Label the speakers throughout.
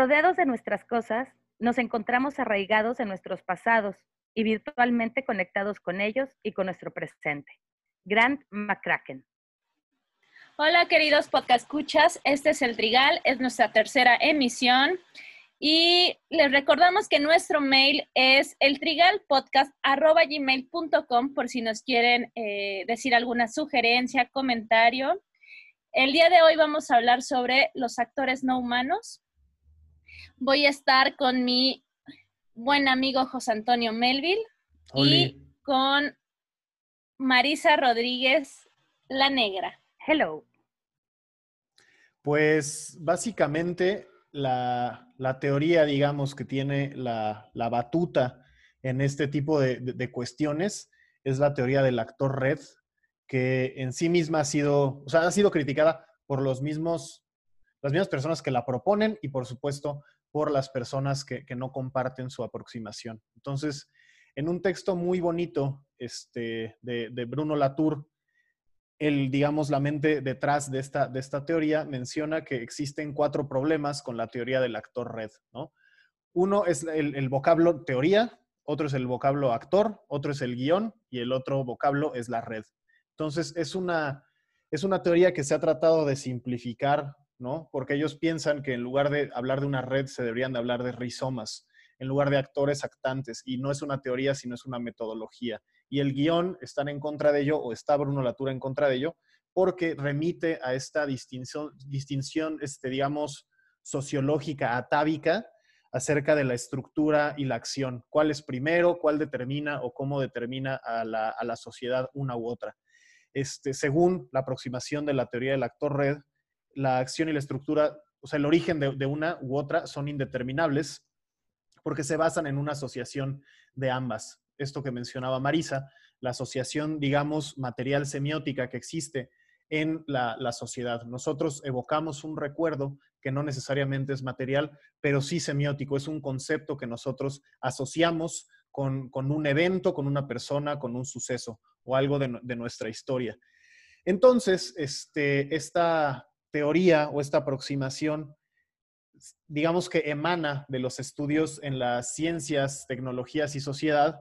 Speaker 1: Rodeados de nuestras cosas, nos encontramos arraigados en nuestros pasados y virtualmente conectados con ellos y con nuestro presente. Grant McCracken.
Speaker 2: Hola queridos podcast escuchas, este es El Trigal, es nuestra tercera emisión y les recordamos que nuestro mail es eltrigalpodcast.gmail.com por si nos quieren eh, decir alguna sugerencia, comentario. El día de hoy vamos a hablar sobre los actores no humanos. Voy a estar con mi buen amigo José Antonio Melville y con Marisa Rodríguez, la negra.
Speaker 1: Hello.
Speaker 3: Pues básicamente la, teoría, digamos, que tiene la, batuta en este tipo de, cuestiones es la teoría del actor red, que en sí misma ha sido, o sea, ha sido criticada por los mismos, las mismas personas que la proponen y por supuesto por las personas que, no comparten su aproximación. Entonces, en un texto muy bonito este, de, de Bruno Latour, el, digamos, la mente detrás de esta, de esta teoría menciona que existen cuatro problemas con la teoría del actor red, ¿no? Uno es el, vocablo teoría, otro es el vocablo actor, otro es el guion y el otro vocablo es la red. Entonces, es una, es una teoría que se ha tratado de simplificar, ¿no? Porque ellos piensan que en lugar de hablar de una red, se deberían de hablar de rizomas, en lugar de actores actantes. Y no es una teoría, sino es una metodología y el guion están en contra de ello o está Bruno Latour en contra de ello porque remite a esta distinción, distinción este, digamos, sociológica, atávica, acerca de la estructura y la acción. ¿Cuál es primero? ¿Cuál determina o cómo determina a la, sociedad una u otra? Este, según la aproximación de la teoría del actor red, la acción y la estructura, o sea, el origen de, de una u otra son indeterminables porque se basan en una asociación de ambas esto que mencionaba Marisa, la asociación, digamos, material semiótica que existe en la, sociedad. Nosotros evocamos un recuerdo que no necesariamente es material, pero sí semiótico, es un concepto que nosotros asociamos con, un evento, con una persona, con un suceso o algo de, nuestra historia. Entonces, este, esta teoría o esta aproximación, digamos que emana de los estudios en las ciencias, tecnologías y sociedad,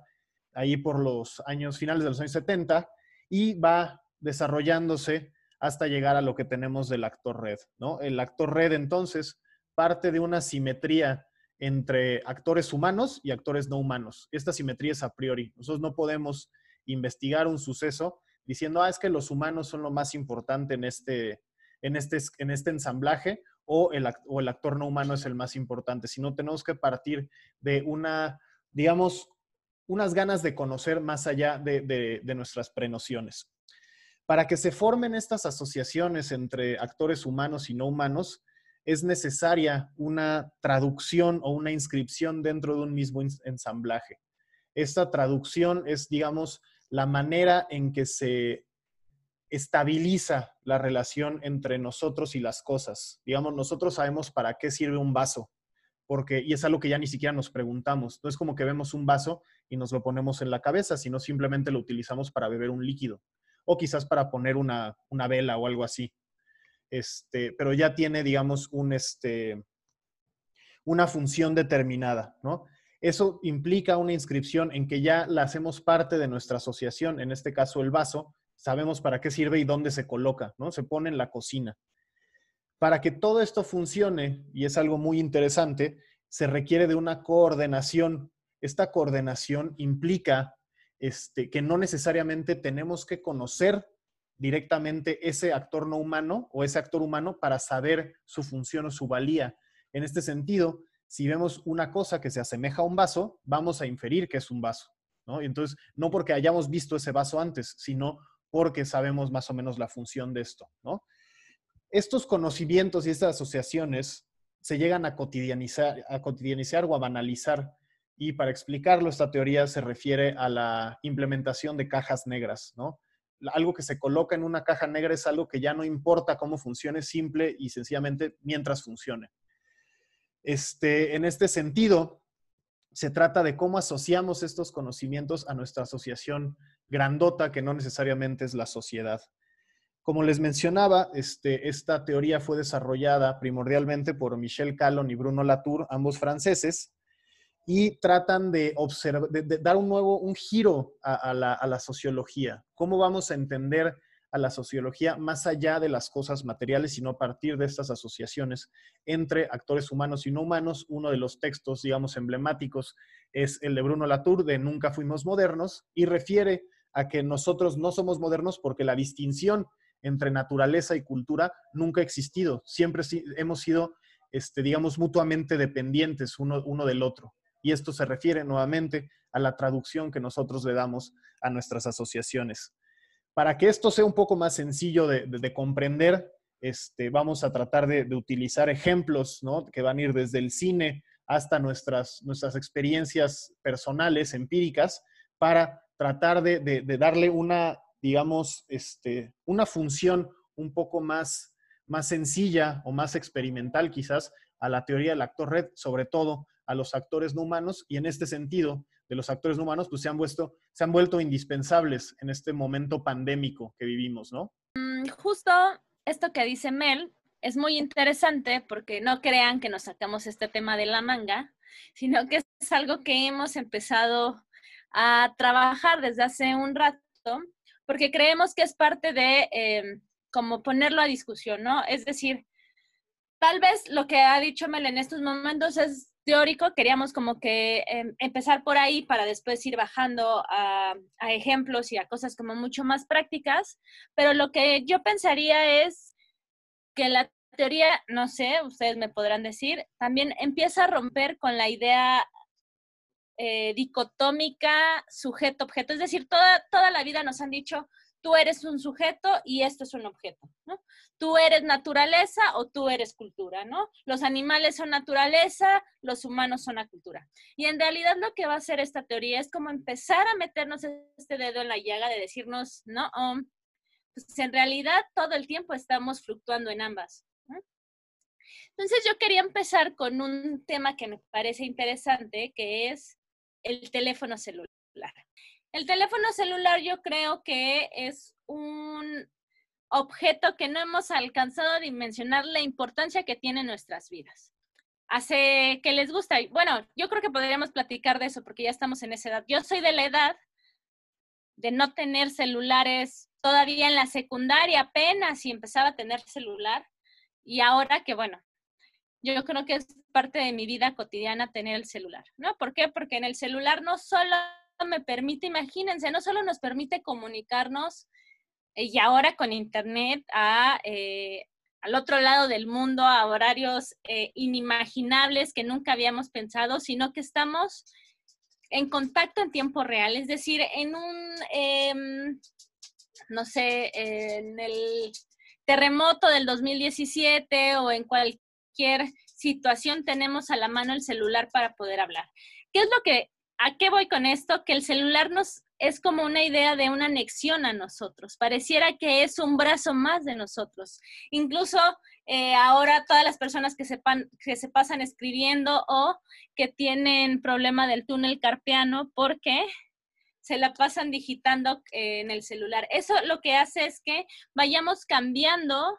Speaker 3: ahí por los años finales de los años 70 y va desarrollándose hasta llegar a lo que tenemos del actor red, ¿no? El actor red entonces parte de una simetría entre actores humanos y actores no humanos. Esta simetría es a priori. Nosotros no podemos investigar un suceso diciendo, ah, es que los humanos son lo más importante en este, en este, en este ensamblaje o el, o el actor no humano es el más importante, sino tenemos que partir de una, digamos, unas ganas de conocer más allá de, nuestras prenociones. Para que se formen estas asociaciones entre actores humanos y no humanos, es necesaria una traducción o una inscripción dentro de un mismo ensamblaje. Esta traducción es, digamos, la manera en que se estabiliza la relación entre nosotros y las cosas. Digamos, nosotros sabemos para qué sirve un vaso, porque, y es algo que ya ni siquiera nos preguntamos. No es como que vemos un vaso y nos lo ponemos en la cabeza, sino simplemente lo utilizamos para beber un líquido o quizás para poner una, vela o algo así. Este, pero ya tiene, digamos, un, este, una función determinada, ¿no? Eso implica una inscripción en que ya la hacemos parte de nuestra asociación, en este caso el vaso, sabemos para qué sirve y dónde se coloca, ¿no? Se pone en la cocina. Para que todo esto funcione, y es algo muy interesante, se requiere de una coordinación. Esta coordinación implica este, que no necesariamente tenemos que conocer directamente ese actor no humano o ese actor humano para saber su función o su valía. En este sentido, si vemos una cosa que se asemeja a un vaso, vamos a inferir que es un vaso. ¿no? entonces, no porque hayamos visto ese vaso antes, sino porque sabemos más o menos la función de esto. ¿no? estos conocimientos y estas asociaciones se llegan a cotidianizar, a cotidianizar o a banalizar. Y para explicarlo, esta teoría se refiere a la implementación de cajas negras, ¿no? Algo que se coloca en una caja negra es algo que ya no importa cómo funcione, simple y sencillamente mientras funcione. Este, en este sentido, se trata de cómo asociamos estos conocimientos a nuestra asociación grandota, que no necesariamente es la sociedad. Como les mencionaba, este, esta teoría fue desarrollada primordialmente por Michel Calon y Bruno Latour, ambos franceses, y tratan de, de, dar un nuevo, un giro a, la, a, la, sociología. ¿Cómo vamos a entender a la sociología más allá de las cosas materiales, sino a partir de estas asociaciones entre actores humanos y no humanos? Uno de los textos, digamos, emblemáticos es el de Bruno Latour, de Nunca fuimos modernos, y refiere a que nosotros no somos modernos porque la distinción entre naturaleza y cultura nunca ha existido. Siempre hemos sido, este, digamos, mutuamente dependientes uno, uno del otro. Y esto se refiere nuevamente a la traducción que nosotros le damos a nuestras asociaciones. Para que esto sea un poco más sencillo de, comprender, este, vamos a tratar de, utilizar ejemplos ¿no? que van a ir desde el cine hasta nuestras, nuestras experiencias personales, empíricas, para tratar de, darle una digamos, este, una función un poco más, más sencilla o más experimental quizás a la teoría del actor red, sobre todo a los actores no humanos, y en este sentido, de los actores no humanos, pues se han, vuelto, se han vuelto indispensables en este momento pandémico que vivimos, ¿no?
Speaker 2: Mm, justo esto que dice Mel es muy interesante porque no crean que nos sacamos este tema de la manga, sino que es algo que hemos empezado a trabajar desde hace un rato porque creemos que es parte de em, como ponerlo a discusión, ¿no? Es decir, tal vez lo que ha dicho Mel en estos momentos es teórico, queríamos como que em, empezar por ahí para después ir bajando a, a, ejemplos y a cosas como mucho más prácticas, pero lo que yo pensaría es que la teoría, no sé, ustedes me podrán decir, también empieza a romper con la idea eh, dicotómica sujeto-objeto. Es decir, toda, toda la vida nos han dicho, tú eres un sujeto y esto es un objeto, ¿no? Tú eres naturaleza o tú eres cultura, ¿no? Los animales son naturaleza, los humanos son la cultura. Y en realidad lo que va a hacer esta teoría es como empezar a meternos este dedo en la llaga de decirnos, no, um, pues en realidad todo el tiempo estamos fluctuando en ambas. Entonces yo quería empezar con un tema que me parece interesante, que es el teléfono celular. El teléfono celular yo creo que es un objeto que no hemos alcanzado a dimensionar la importancia que tiene en nuestras vidas. Hace que les gusta. Bueno, yo creo que podríamos platicar de eso porque ya estamos en esa edad. Yo soy de la edad de no tener celulares todavía en la secundaria apenas y empezaba a tener celular. Y ahora que, bueno, yo creo que es parte de mi vida cotidiana tener el celular, ¿no? ¿Por qué? Porque en el celular no solo me permite, imagínense, no solo nos permite comunicarnos eh, y ahora con internet a, eh, al otro lado del mundo, a horarios eh, inimaginables que nunca habíamos pensado, sino que estamos en contacto en tiempo real, es decir, en un, em, no sé, en el terremoto del 2017 o en cualquier situación tenemos a la mano el celular para poder hablar. ¿Qué es lo que, a qué voy con esto? Que el celular nos es como una idea de una anexión a nosotros. Pareciera que es un brazo más de nosotros. Incluso eh, ahora todas las personas que, sepan, que se pasan escribiendo o que tienen problema del túnel carpiano porque se la pasan digitando eh, en el celular. Eso lo que hace es que vayamos cambiando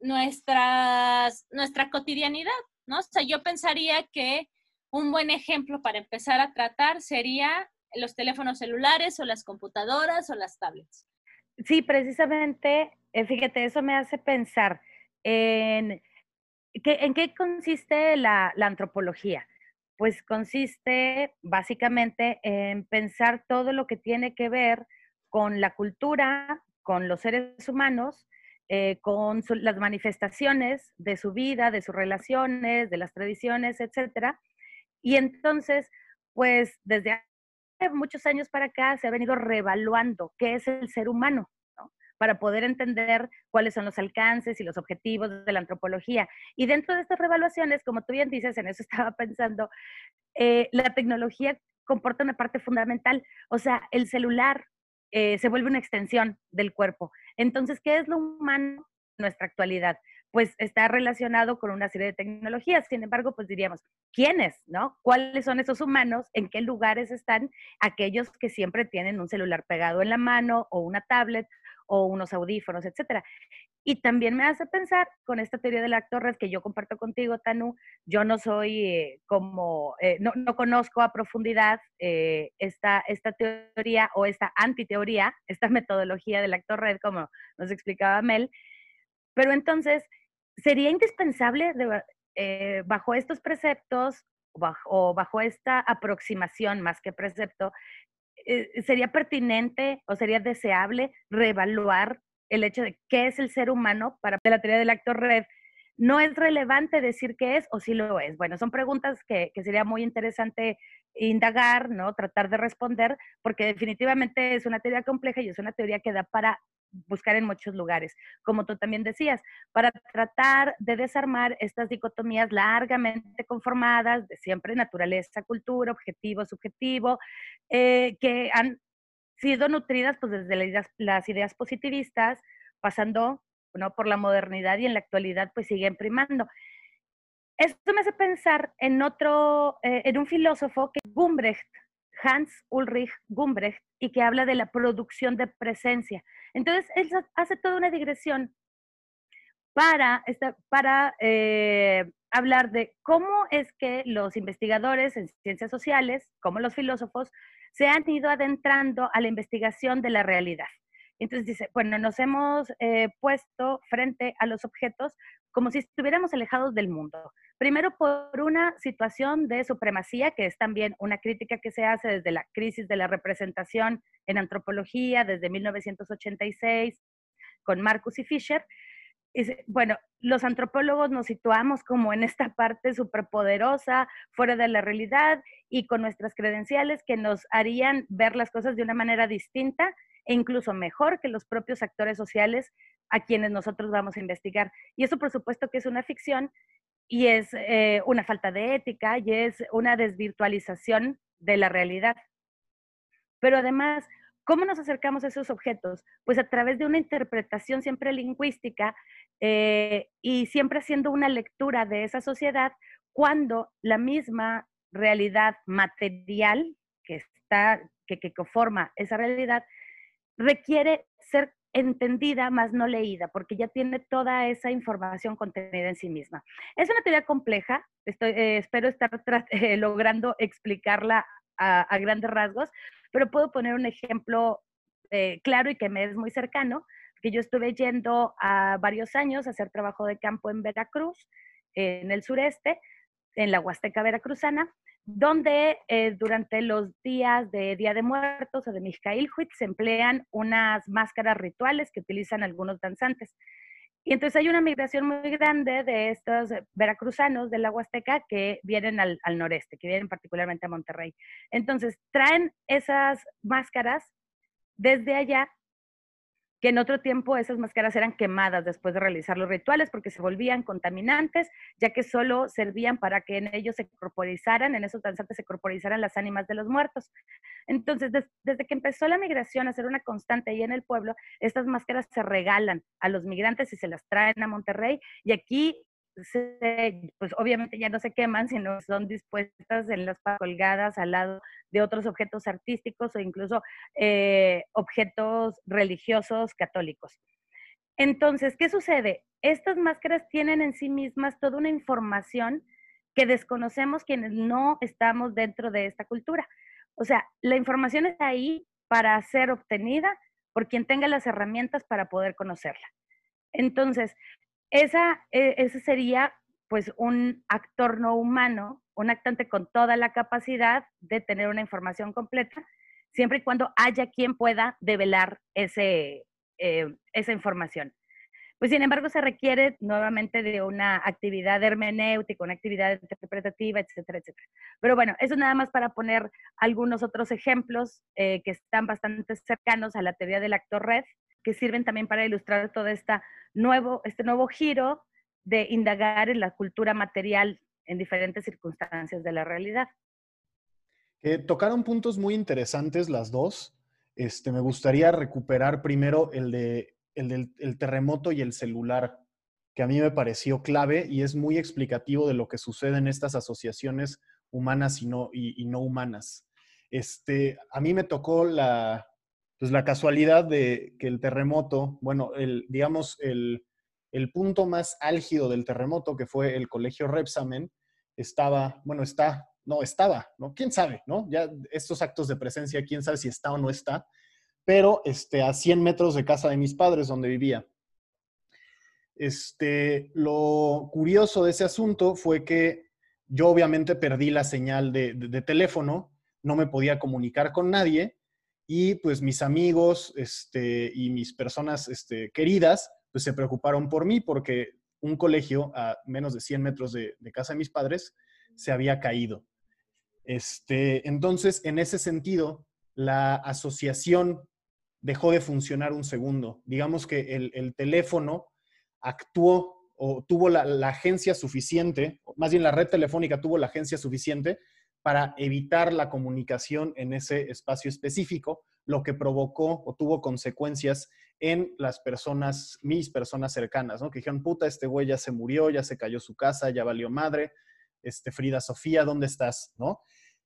Speaker 2: nuestras, nuestra cotidianidad, ¿no? O sea, yo pensaría que un buen ejemplo para empezar a tratar sería los teléfonos celulares o las computadoras o las tablets.
Speaker 1: Sí, precisamente, eh, fíjate, eso me hace pensar en, ¿en qué consiste la, la antropología? Pues consiste básicamente en pensar todo lo que tiene que ver con la cultura, con los seres humanos eh, con las manifestaciones de su vida, de sus relaciones, de las tradiciones, etcétera. Y entonces, pues desde muchos años para acá se ha venido reevaluando qué es el ser humano, para poder entender cuáles son los alcances y los objetivos de la antropología. Y dentro de estas reevaluaciones, como tú bien dices, en eso estaba pensando, eh, la tecnología comporta una parte fundamental. O sea, el celular eh, se vuelve una extensión del cuerpo. Entonces, ¿qué es lo humano en nuestra actualidad? Pues está relacionado con una serie de tecnologías. Sin embargo, pues diríamos, ¿quiénes? ¿No? ¿Cuáles son esos humanos? ¿En qué lugares están aquellos que siempre tienen un celular pegado en la mano o una tablet o unos audífonos, etcétera. Y también me hace pensar con esta teoría del actor red que yo comparto contigo, Tanu, yo no soy eh, como, eh, no, no, conozco a profundidad eh, esta, esta teoría o esta antiteoría, esta metodología del actor red, como nos explicaba Mel, pero entonces sería indispensable bajo estos preceptos o bajo esta aproximación más que precepto, sería pertinente o sería deseable reevaluar el hecho de qué es el ser humano para la teoría del actor red, no es relevante decir qué es o si lo es. Bueno, son preguntas que, sería muy interesante indagar, ¿no? Tratar de responder, porque definitivamente es una teoría compleja y es una teoría que da para buscar en muchos lugares, como tú también decías, para tratar de desarmar estas dicotomías largamente conformadas de siempre naturaleza, cultura, objetivo, subjetivo, eh, que han sido nutridas pues desde las ideas, positivistas, pasando ¿no? por la modernidad y en la actualidad pues siguen primando. Esto me hace pensar en otro, eh, en un filósofo que Gumbrecht, Hans Ulrich Gumbrecht, y que habla de la producción de presencia. Entonces, él hace toda una digresión para, para eh, hablar de cómo es que los investigadores en ciencias sociales, como los filósofos, se han ido adentrando a la investigación de la realidad. Entonces dice, bueno, nos hemos eh, puesto frente a los objetos como si estuviéramos alejados del mundo. Primero por una situación de supremacía, que es también una crítica que se hace desde la crisis de la representación en antropología, desde 1986, con Marcus y Fisher, bueno, los antropólogos nos situamos como en esta parte superpoderosa, fuera de la realidad y con nuestras credenciales que nos harían ver las cosas de una manera distinta e incluso mejor que los propios actores sociales a quienes nosotros vamos a investigar. Y eso por supuesto que es una ficción y es eh, una falta de ética y es una desvirtualización de la realidad. Pero además, ¿Cómo nos acercamos a esos objetos? Pues a través de una interpretación siempre lingüística eh, y siempre haciendo una lectura de esa sociedad cuando la misma realidad material que está, que, que conforma esa realidad, requiere ser entendida más no leída, porque ya tiene toda esa información contenida en sí misma. Es una teoría compleja, estoy, eh, espero estar eh, logrando explicarla a, grandes rasgos, pero puedo poner un ejemplo eh, claro y que me es muy cercano, que yo estuve yendo a varios años a hacer trabajo de campo en Veracruz, en el sureste, en la Huasteca Veracruzana, donde eh, durante los días de Día de Muertos o de Mixcailhuit se emplean unas máscaras rituales que utilizan algunos danzantes. Y entonces hay una migración muy grande de estos veracruzanos de la Huasteca que vienen al, noreste, que vienen particularmente a Monterrey. Entonces traen esas máscaras desde allá, que en otro tiempo esas máscaras eran quemadas después de realizar los rituales porque se volvían contaminantes, ya que solo servían para que en ellos se corporizaran, en esos danzantes se corporizaran las ánimas de los muertos. Entonces, desde que empezó la migración a ser una constante ahí en el pueblo, estas máscaras se regalan a los migrantes y se las traen a Monterrey. Y aquí, pues obviamente ya no se queman, sino son dispuestas en las colgadas al lado de otros objetos artísticos o incluso eh, objetos religiosos católicos. Entonces, ¿qué sucede? Estas máscaras tienen en sí mismas toda una información que desconocemos quienes no estamos dentro de esta cultura. O sea, la información está ahí para ser obtenida por quien tenga las herramientas para poder conocerla. Entonces, esa, e, ese sería pues un actor no humano, un actante con toda la capacidad de tener una información completa, siempre y cuando haya quien pueda develar ese, eh, esa información. Pues sin embargo se requiere nuevamente de una actividad hermenéutica, una actividad interpretativa, etcétera, etcétera. Pero bueno, eso nada más para poner algunos otros ejemplos eh, que están bastante cercanos a la teoría del actor red, que sirven también para ilustrar todo esta nuevo, este nuevo giro de indagar en la cultura material en diferentes circunstancias de la realidad.
Speaker 3: tocaron puntos muy interesantes las dos. Este, me gustaría recuperar primero el de el del terremoto y el celular, que a mí me pareció clave y es muy explicativo de lo que sucede en estas asociaciones humanas y no, y, no humanas. Este, a mí me tocó la, pues la casualidad de que el terremoto, bueno, el, digamos, el, el punto más álgido del terremoto, que fue el colegio Repsamen, estaba, bueno, está, no, estaba, ¿no? ¿Quién sabe, no? Ya estos actos de presencia, quién sabe si está o no está, pero este, a 100 metros de casa de mis padres, donde vivía. Este, lo curioso de ese asunto fue que yo obviamente perdí la señal de, de, teléfono, no me podía comunicar con nadie y pues mis amigos este, y mis personas este, queridas pues se preocuparon por mí porque un colegio a menos de 100 metros de, casa de mis padres se había caído. Este, entonces, en ese sentido, la asociación dejó de funcionar un segundo. Digamos que el, teléfono actuó o tuvo la, la, agencia suficiente, más bien la red telefónica tuvo la agencia suficiente para evitar la comunicación en ese espacio específico, lo que provocó o tuvo consecuencias en las personas, mis personas cercanas, ¿no? Que dijeron, puta, este güey ya se murió, ya se cayó su casa, ya valió madre, este, Frida Sofía, ¿dónde estás? ¿No?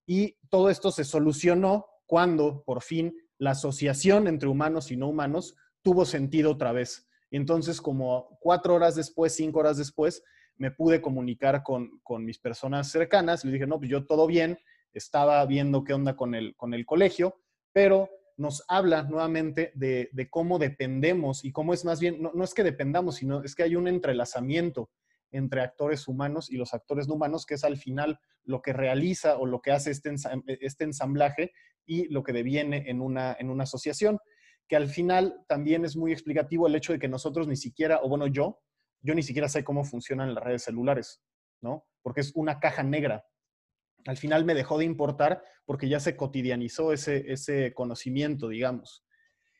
Speaker 3: Y todo esto se solucionó cuando por fin la asociación entre humanos y no humanos tuvo sentido otra vez. Y entonces, como cuatro horas después, cinco horas después, me pude comunicar con, mis personas cercanas. Le dije, no, pues yo todo bien, estaba viendo qué onda con el, con el colegio, pero nos habla nuevamente de, cómo dependemos y cómo es más bien, no, es que dependamos, sino es que hay un entrelazamiento entre actores humanos y los actores no humanos, que es al final lo que realiza o lo que hace este, este ensamblaje y lo que deviene en una, en una asociación, que al final también es muy explicativo el hecho de que nosotros ni siquiera, o bueno, yo, yo ni siquiera sé cómo funcionan las redes celulares, ¿no? Porque es una caja negra al final me dejó de importar porque ya se cotidianizó ese, ese conocimiento, digamos.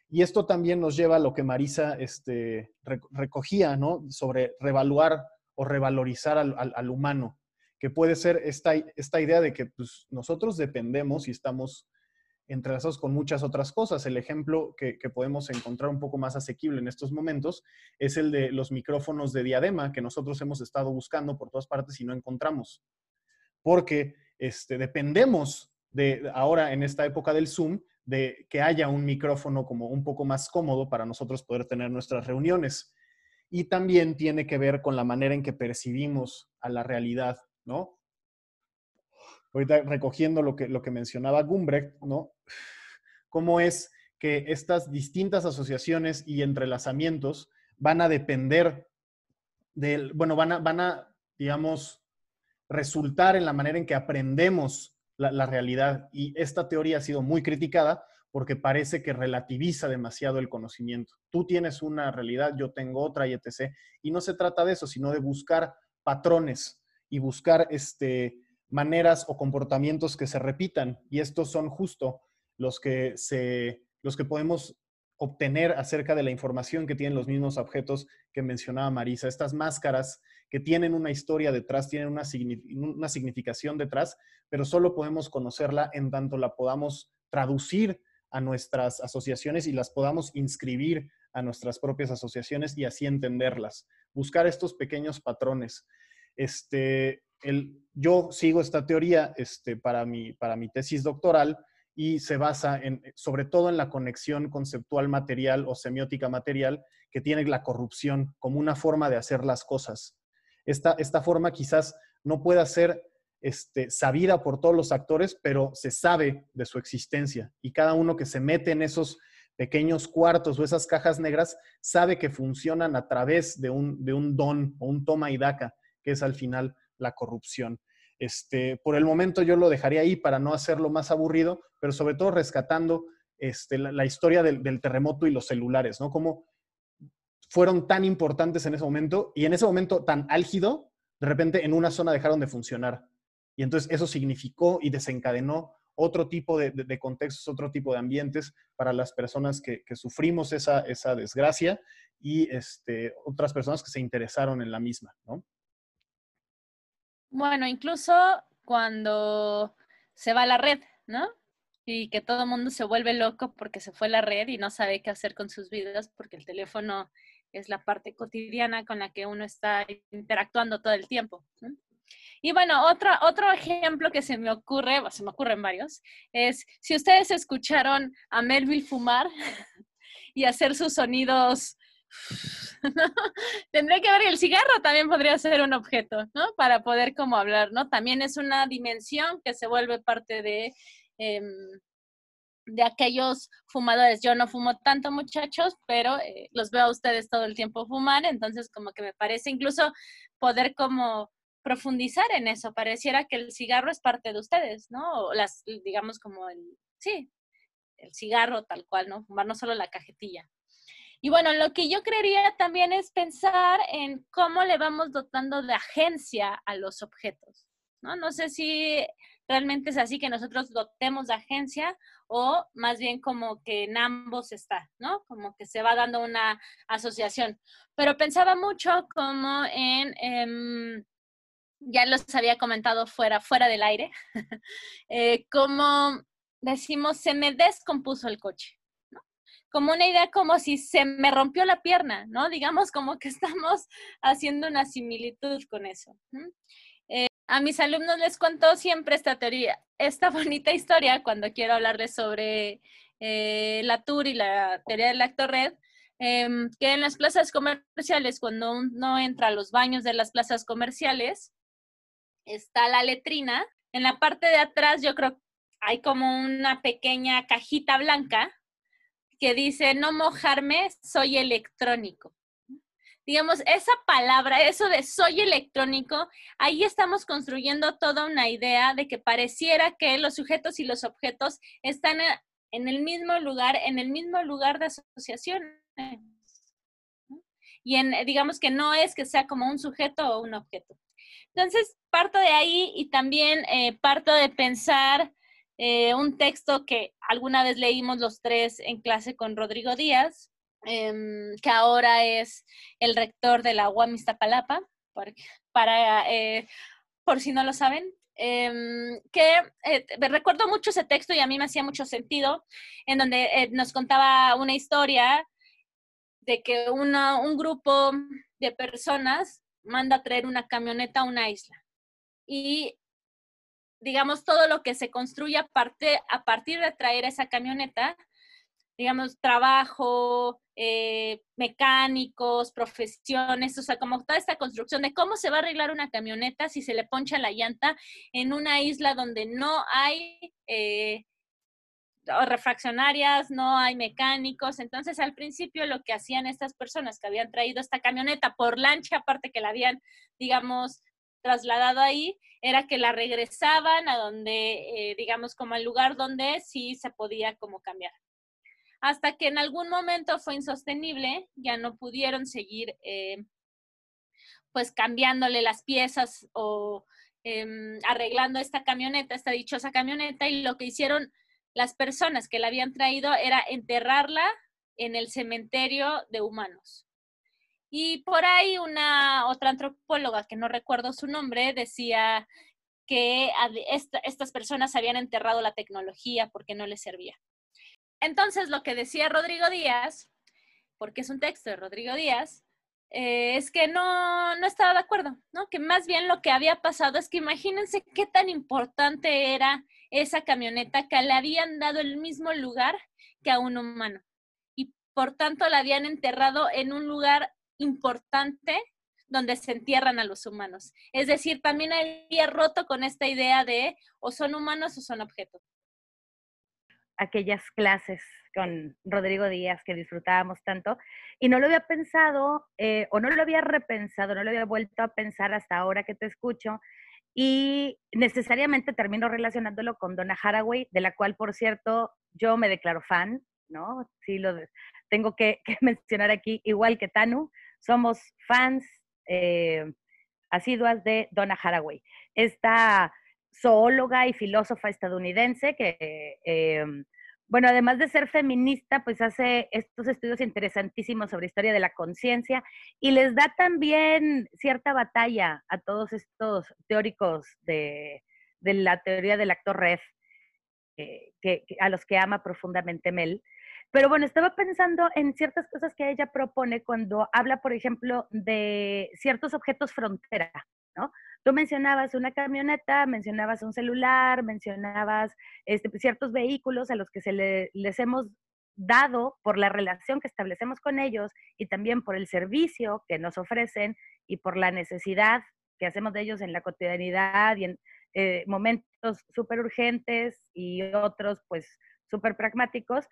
Speaker 3: Y esto también nos lleva a lo que Marisa este, recogía, ¿no? Sobre revaluar o revalorizar al, humano, que puede ser esta, esta idea de que pues, nosotros dependemos y estamos entrelazados con muchas otras cosas. El ejemplo que, podemos encontrar un poco más asequible en estos momentos es el de los micrófonos de diadema que nosotros hemos estado buscando por todas partes y no encontramos. Porque este, dependemos de ahora en esta época del Zoom de que haya un micrófono como un poco más cómodo para nosotros poder tener nuestras reuniones. Y también tiene que ver con la manera en que percibimos a la realidad, ¿no? Ahorita recogiendo lo que, lo que mencionaba Gumbrecht, ¿no? Cómo es que estas distintas asociaciones y entrelazamientos van a depender del, bueno, van a, van a digamos, resultar en la manera en que aprendemos la, realidad. Y esta teoría ha sido muy criticada porque parece que relativiza demasiado el conocimiento. Tú tienes una realidad, yo tengo otra y etc. Y no se trata de eso, sino de buscar patrones y buscar este, maneras o comportamientos que se repitan. Y estos son justo los que, se, los que podemos obtener acerca de la información que tienen los mismos objetos que mencionaba Marisa. Estas máscaras que tienen una historia detrás, tienen una, una significación detrás, pero solo podemos conocerla en tanto la podamos traducir a nuestras asociaciones y las podamos inscribir a nuestras propias asociaciones y así entenderlas. Buscar estos pequeños patrones. Este, yo sigo esta teoría este, para, mi, para mi tesis doctoral y se basa en, sobre todo en la conexión conceptual material o semiótica material que tiene la corrupción como una forma de hacer las cosas esta, forma quizás no pueda ser este, sabida por todos los actores, pero se sabe de su existencia. Y cada uno que se mete en esos pequeños cuartos o esas cajas negras sabe que funcionan a través de un don o un toma y daca, que es al final la corrupción. Este, por el momento yo lo dejaría ahí para no hacerlo más aburrido, pero sobre todo rescatando este, la, historia del, terremoto y los celulares, ¿no? Como fueron tan importantes en ese momento y en ese momento tan álgido, de repente en una zona dejaron de funcionar. Y entonces eso significó y desencadenó otro tipo de, contextos, otro tipo de ambientes para las personas que, sufrimos esa, esa, desgracia y este, otras personas que se interesaron en la misma, ¿no?
Speaker 2: Bueno, incluso cuando se va la red, ¿no? Y que todo el mundo se vuelve loco porque se fue la red y no sabe qué hacer con sus vidas porque el teléfono es la parte cotidiana con la que uno está interactuando todo el tiempo. Y bueno, otro, otro ejemplo que se me ocurre, se me ocurren varios, es si ustedes escucharon a Melville fumar y hacer sus sonidos, tendría que ver, el cigarro también podría ser un objeto, ¿no? Para poder como hablar, ¿no? También es una dimensión que se vuelve parte de... Em, de aquellos fumadores. Yo no fumo tanto, muchachos, pero eh, los veo a ustedes todo el tiempo fumar, entonces como que me parece incluso poder como profundizar en eso. Pareciera que el cigarro es parte de ustedes, ¿no? O las, digamos como el, sí, el cigarro tal cual, ¿no? Fumar no solo la cajetilla. Y bueno, lo que yo creería también es pensar en cómo le vamos dotando de agencia a los objetos, ¿no? No sé si realmente es así que nosotros dotemos de agencia o más bien como que en ambos está, ¿no? Como que se va dando una asociación. Pero pensaba mucho como en, em, ya los había comentado fuera, fuera del aire, eh, como decimos, se me descompuso el coche. Como una idea como si se me rompió la pierna, ¿no? Digamos como que estamos haciendo una similitud con eso. A mis alumnos les cuento siempre esta teoría, esta bonita historia cuando quiero hablarles sobre eh, la tour y la teoría del acto red, em, que en las plazas comerciales, cuando uno entra a los baños de las plazas comerciales, está la letrina. En la parte de atrás yo creo hay como una pequeña cajita blanca que dice, no mojarme, soy electrónico digamos, esa palabra, eso de soy electrónico, ahí estamos construyendo toda una idea de que pareciera que los sujetos y los objetos están en el mismo lugar, en el mismo lugar de asociación. Y en, digamos que no es que sea como un sujeto o un objeto. Entonces, parto de ahí y también eh, parto de pensar eh, un texto que alguna vez leímos los tres en clase con Rodrigo Díaz, Em, que ahora es el rector de la UAM Iztapalapa, para, eh, por si no lo saben, em, que eh, recuerdo mucho ese texto y a mí me hacía mucho sentido, en donde nos contaba una historia de que un grupo de personas manda a traer una camioneta a una isla. Y digamos, todo lo que se construye a, a partir de traer esa camioneta digamos, trabajo, eh, mecánicos, profesiones, o sea, como toda esta construcción de cómo se va a arreglar una camioneta si se le poncha la llanta en una isla donde no hay eh, refraccionarias, no hay mecánicos. Entonces, al principio lo que hacían estas personas que habían traído esta camioneta por lancha, aparte que la habían, digamos, trasladado ahí, era que la regresaban a donde, eh, digamos, como al lugar donde sí se podía como cambiar hasta que en algún momento fue insostenible, ya no pudieron seguir eh, pues cambiándole las piezas o em, arreglando esta camioneta, esta dichosa camioneta, y lo que hicieron las personas que la habían traído era enterrarla en el cementerio de humanos. Y por ahí una otra antropóloga, que no recuerdo su nombre, decía que estas personas habían enterrado la tecnología porque no les servía. Entonces, lo que decía Rodrigo Díaz, porque es un texto de Rodrigo Díaz, eh, es que no, no estaba de acuerdo, ¿no? Que más bien lo que había pasado es que imagínense qué tan importante era esa camioneta que le habían dado el mismo lugar que a un humano. Y por tanto la habían enterrado en un lugar importante donde se entierran a los humanos. Es decir, también había roto con esta idea de o son humanos o son objetos
Speaker 1: aquellas clases con Rodrigo Díaz que disfrutábamos tanto y no lo había pensado eh, o no lo había repensado, no lo había vuelto a pensar hasta ahora que te escucho y necesariamente termino relacionándolo con Donna Haraway, de la cual, por cierto, yo me declaro fan, ¿no? Sí, lo tengo que, mencionar aquí, igual que Tanu, somos fans eh, asiduas de Donna Haraway. Esta zoóloga y filósofa estadounidense que, em, bueno, además de ser feminista, pues hace estos estudios interesantísimos sobre historia de la conciencia y les da también cierta batalla a todos estos teóricos de, la teoría del actor red, eh, que, a los que ama profundamente Mel. Pero bueno, estaba pensando en ciertas cosas que ella propone cuando habla, por ejemplo, de ciertos objetos frontera, ¿no? tú mencionabas una camioneta, mencionabas un celular, mencionabas este, ciertos vehículos a los que se les hemos dado por la relación que establecemos con ellos y también por el servicio que nos ofrecen y por la necesidad que hacemos de ellos en la cotidianidad y en eh, momentos súper urgentes y otros pues súper pragmáticos,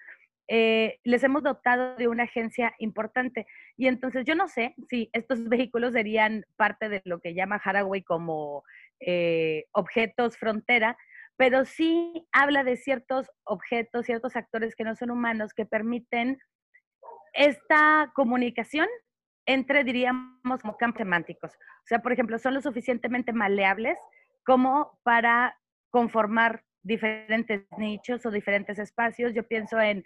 Speaker 1: eh, les hemos dotado de una agencia importante. Y entonces yo no sé si estos vehículos serían parte de lo que llama Haraway como eh, objetos frontera, pero sí habla de ciertos objetos, ciertos actores que no son humanos que permiten esta comunicación entre, diríamos, como campos semánticos. O sea, por ejemplo, son lo suficientemente maleables como para conformar diferentes nichos o diferentes espacios. Yo pienso en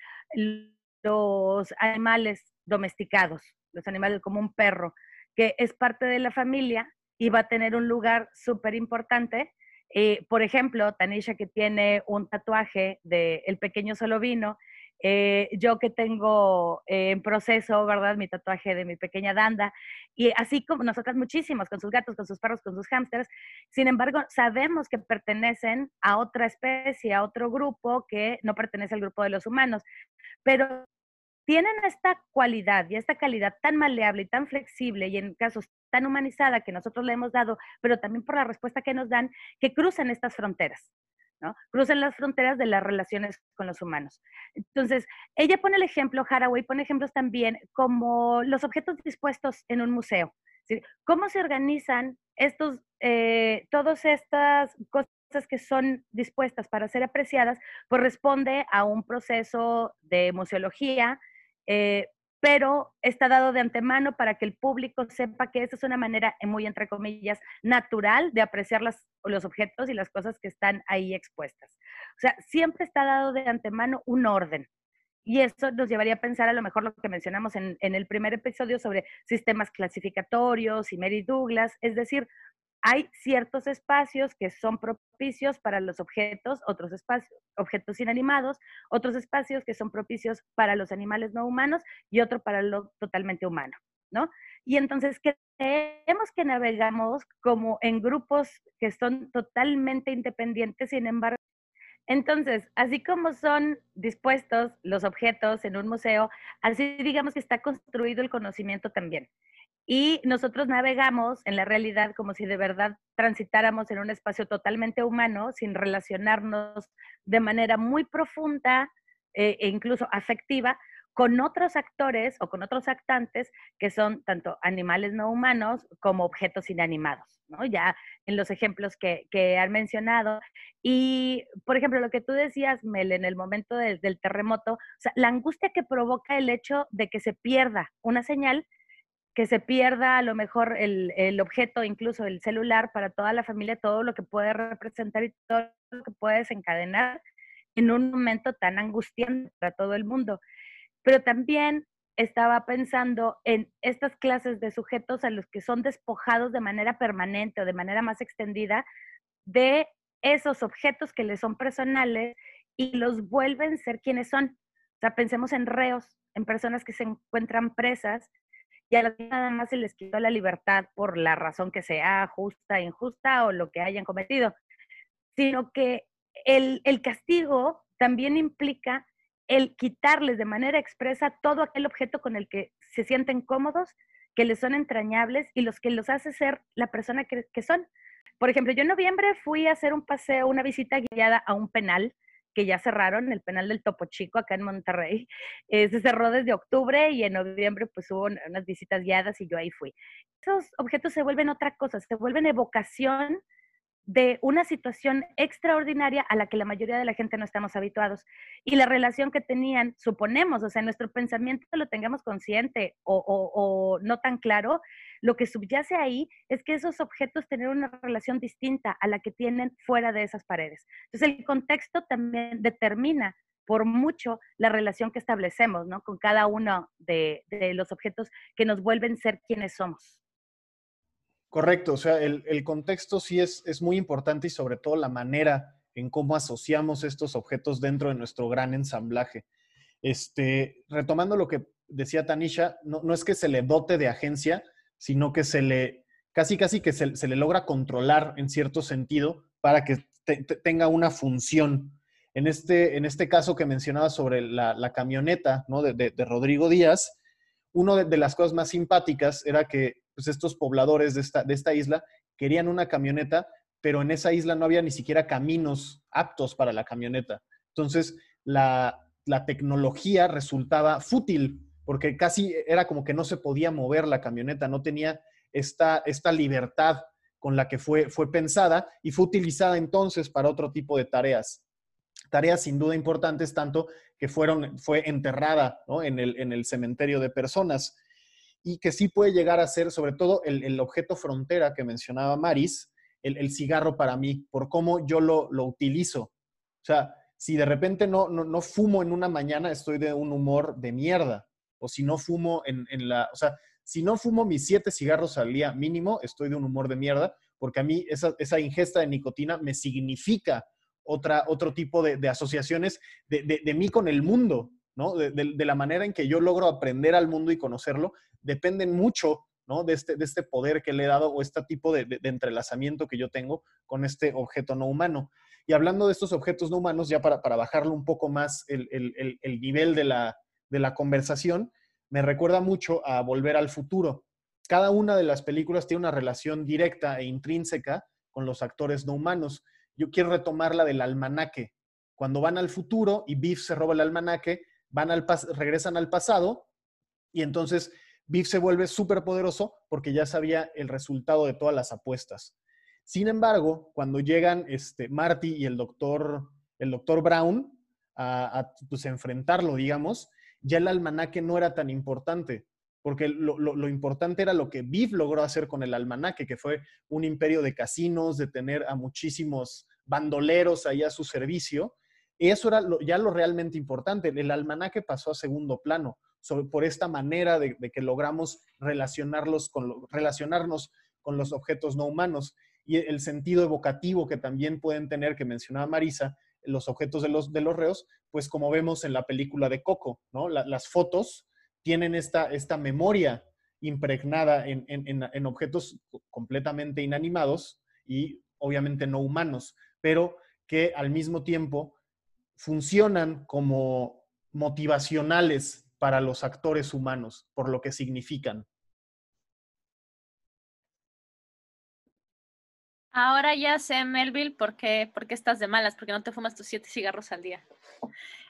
Speaker 1: los animales domesticados, los animales como un perro, que es parte de la familia y va a tener un lugar súper importante. Eh, por ejemplo, Tanisha que tiene un tatuaje de El pequeño solo vino, eh, yo que tengo eh, en proceso, ¿verdad? Mi tatuaje de mi pequeña Danda, y así como nosotras muchísimos, con sus gatos, con sus perros, con sus hámsters. Sin embargo, sabemos que pertenecen a otra especie, a otro grupo que no pertenece al grupo de los humanos, pero tienen esta cualidad y esta calidad tan maleable y tan flexible y en casos tan humanizada que nosotros le hemos dado, pero también por la respuesta que nos dan, que cruzan estas fronteras. ¿No? Cruzan las fronteras de las relaciones con los humanos. Entonces, ella pone el ejemplo, Haraway pone ejemplos también como los objetos dispuestos en un museo. ¿Cómo se organizan estos, eh, todas estas cosas que son dispuestas para ser apreciadas? Pues responde a un proceso de museología, eh, pero está dado de antemano para que el público sepa que esa es una manera, muy entre comillas, natural de apreciar los objetos y las cosas que están ahí expuestas. O sea, siempre está dado de antemano un orden. Y eso nos llevaría a pensar a lo mejor lo que mencionamos en, en el primer episodio sobre sistemas clasificatorios y Mary Douglas, es decir, hay ciertos espacios que son propicios para los objetos, otros espacios, objetos inanimados, otros espacios que son propicios para los animales no humanos y otro para lo totalmente humano, ¿no? Y entonces creemos que navegamos como en grupos que son totalmente independientes, sin embargo, entonces, así como son dispuestos los objetos en un museo, así digamos que está construido el conocimiento también. Y nosotros navegamos en la realidad como si de verdad transitáramos en un espacio totalmente humano, sin relacionarnos de manera muy profunda eh, e incluso afectiva con otros actores o con otros actantes que son tanto animales no humanos como objetos inanimados, ¿no? Ya en los ejemplos que, que han mencionado. Y, por ejemplo, lo que tú decías, Mel, en el momento del terremoto, la angustia que provoca el hecho de que se pierda una señal que se pierda a lo mejor el, el, objeto, incluso el celular, para toda la familia, todo lo que puede representar y todo lo que puede desencadenar en un momento tan angustiante para todo el mundo. Pero también estaba pensando en estas clases de sujetos a los que son despojados de manera permanente o de manera más extendida de esos objetos que les son personales y los vuelven ser quienes son. O sea, pensemos en reos, en personas que se encuentran presas y a los nada más se les quitó la libertad por la razón que sea, justa, injusta o lo que hayan cometido, sino que el, castigo también implica el quitarles de manera expresa todo aquel objeto con el que se sienten cómodos, que les son entrañables y los que los hace ser la persona que son. Por ejemplo, yo en noviembre fui a hacer un paseo, una visita guiada a un penal que ya cerraron, el penal del Topo Chico acá en Monterrey. Eh, se cerró desde octubre y en noviembre pues hubo unas visitas guiadas y yo ahí fui. Esos objetos se vuelven otra cosa, se vuelven evocación de una situación extraordinaria a la que la mayoría de la gente no estamos habituados. Y la relación que tenían, suponemos, o sea, nuestro pensamiento lo tengamos consciente o, o, no tan claro, lo que subyace ahí es que esos objetos tienen una relación distinta a la que tienen fuera de esas paredes. Entonces, el contexto también determina por mucho la relación que establecemos, ¿no? Con cada uno de, de los objetos que nos vuelven ser quienes somos.
Speaker 3: Correcto, o sea, el, contexto sí es, es, muy importante y sobre todo la manera en cómo asociamos estos objetos dentro de nuestro gran ensamblaje. Este, retomando lo que decía Tanisha, no, no es que se le dote de agencia, sino que se le, casi casi que se, le logra controlar en cierto sentido para que tenga una función. En este, en este caso que mencionaba sobre la, camioneta ¿no? de, Rodrigo Díaz, una de, las cosas más simpáticas era que pues, estos pobladores de esta, de esta isla querían una camioneta, pero en esa isla no había ni siquiera caminos aptos para la camioneta. Entonces, la, la tecnología resultaba fútil, porque casi era como que no se podía mover la camioneta, no tenía esta, esta libertad con la que fue, fue pensada y fue utilizada entonces para otro tipo de tareas. Tareas sin duda importantes, tanto que fueron, fue enterrada en, el, en, el, cementerio de personas y que sí puede llegar a ser, sobre todo, el, objeto frontera que mencionaba Maris, el, cigarro para mí, por cómo yo lo, lo utilizo. O sea, si de repente no, no, fumo en una mañana, estoy de un humor de mierda. O si no fumo en, la, o sea, si no fumo mis siete cigarros al día mínimo, estoy de un humor de mierda, porque a mí esa, ingesta de nicotina me significa otra, otro tipo de, asociaciones de, mí con el mundo, ¿no? De, la manera en que yo logro aprender al mundo y conocerlo, dependen mucho. De este, de este poder que le he dado o este tipo de entrelazamiento que yo tengo con este objeto no humano. Y hablando de estos objetos no humanos, ya para, para bajarlo un poco más el, nivel de la, de la conversación, me recuerda mucho a Volver al Futuro. Cada una de las películas tiene una relación directa e intrínseca con los actores no humanos. Yo quiero retomar la del almanaque. Cuando van al futuro y Biff se roba el almanaque, van al regresan al pasado y entonces Biff se vuelve súper poderoso porque ya sabía el resultado de todas las apuestas. Sin embargo, cuando llegan este, Marty y el doctor, el doctor Brown a, pues, enfrentarlo, digamos, ya el almanaque no era tan importante, porque lo, importante era lo que Biff logró hacer con el almanaque, que fue un imperio de casinos, de tener a muchísimos bandoleros ahí a su servicio. Eso era ya lo realmente importante. El almanaque pasó a segundo plano por esta manera de, que logramos relacionarlos con relacionarnos con los objetos no humanos y el sentido evocativo que también pueden tener, que mencionaba Marisa, los objetos de los, de los reos, pues como vemos en la película de Coco, ¿no? las fotos tienen esta, esta memoria impregnada en, en, objetos completamente inanimados y obviamente no humanos, pero que al mismo tiempo funcionan como motivacionales para los actores humanos, por lo que significan.
Speaker 2: Ahora ya sé, Melville, por qué, por qué estás de malas, porque no te fumas tus siete cigarros al día.